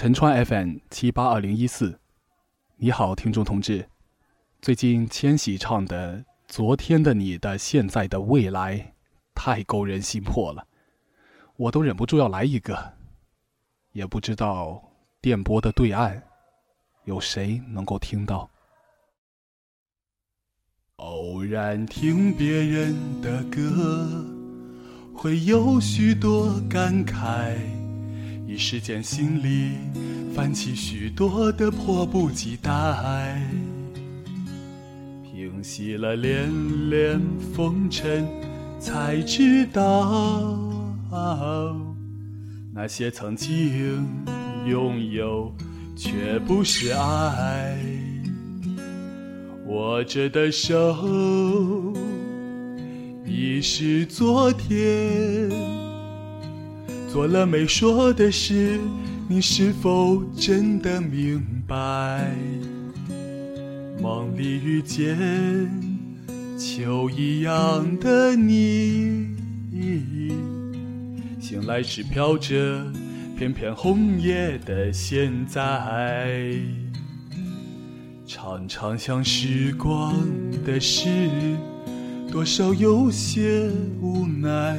陈川 FM 七八二零一四，你好，听众同志。最近千玺唱的《昨天的你的现在的未来》太勾人心魄了，我都忍不住要来一个。也不知道电波的对岸有谁能够听到。偶然听别人的歌，会有许多感慨。一时间，心里泛起许多的迫不及待。平息了连连风尘，才知道那些曾经拥有，却不是爱。握着的手，已是昨天。做了没说的事，你是否真的明白？梦里遇见秋一样的你，醒来时飘着片片红叶的现在，常常想时光的事，多少有些无奈。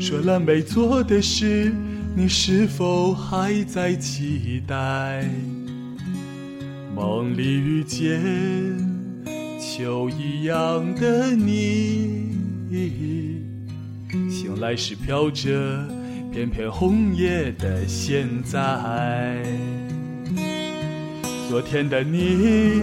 说了没做的事，你是否还在期待？梦里遇见秋一样的你，醒来时飘着片片红叶的现在。昨天的你，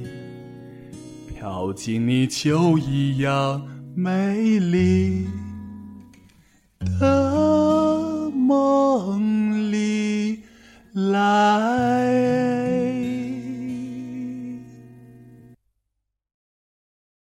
走进你秋一样美丽的梦里来